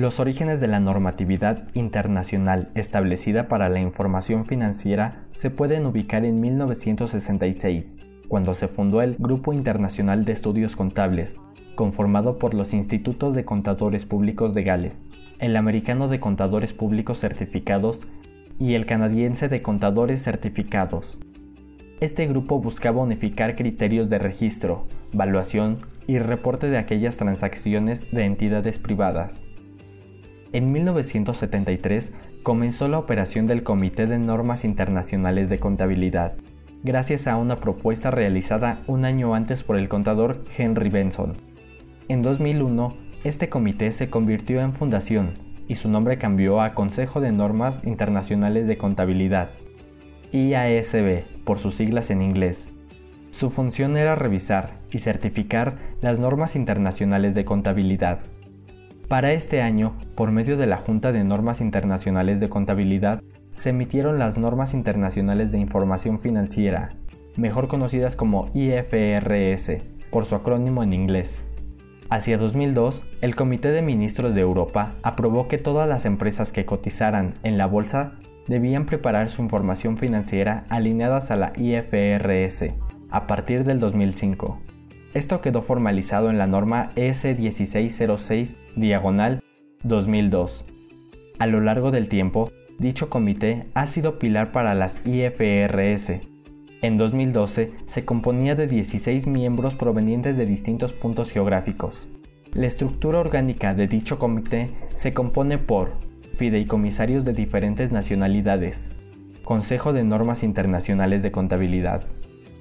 Los orígenes de la normatividad internacional establecida para la información financiera se pueden ubicar en 1966, cuando se fundó el Grupo Internacional de Estudios Contables, conformado por los Institutos de Contadores Públicos de Gales, el Americano de Contadores Públicos Certificados y el Canadiense de Contadores Certificados. Este grupo buscaba unificar criterios de registro, valuación y reporte de aquellas transacciones de entidades privadas. En 1973 comenzó la operación del Comité de Normas Internacionales de Contabilidad, gracias a una propuesta realizada un año antes por el contador Henry Benson. En 2001, este comité se convirtió en fundación y su nombre cambió a Consejo de Normas Internacionales de Contabilidad, IASB por sus siglas en inglés. Su función era revisar y certificar las normas internacionales de contabilidad para este año, por medio de la Junta de Normas Internacionales de Contabilidad, se emitieron las Normas Internacionales de Información Financiera, mejor conocidas como IFRS, por su acrónimo en inglés. Hacia 2002, el Comité de Ministros de Europa aprobó que todas las empresas que cotizaran en la bolsa debían preparar su información financiera alineadas a la IFRS a partir del 2005. Esto quedó formalizado en la norma S1606 diagonal 2002. A lo largo del tiempo, dicho comité ha sido pilar para las IFRS. En 2012 se componía de 16 miembros provenientes de distintos puntos geográficos. La estructura orgánica de dicho comité se compone por fideicomisarios de diferentes nacionalidades, Consejo de Normas Internacionales de Contabilidad,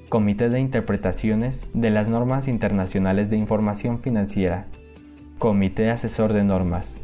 Comité de Interpretaciones de las Normas Internacionales de Información Financiera, Comité Asesor de Normas.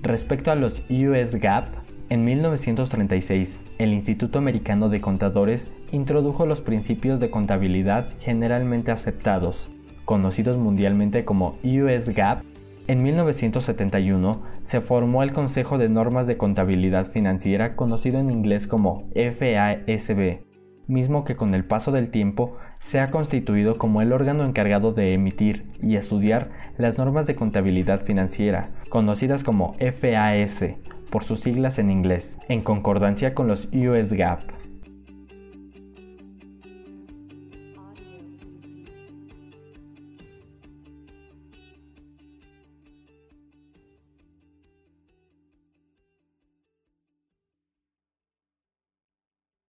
Respecto a los US GAAP, en 1936, el Instituto Americano de Contadores introdujo los principios de contabilidad generalmente aceptados, conocidos mundialmente como US GAAP. En 1971 se formó el Consejo de Normas de Contabilidad Financiera, conocido en inglés como FASB, mismo que con el paso del tiempo se ha constituido como el órgano encargado de emitir y estudiar las normas de contabilidad financiera, conocidas como FAS por sus siglas en inglés, en concordancia con los US GAAP.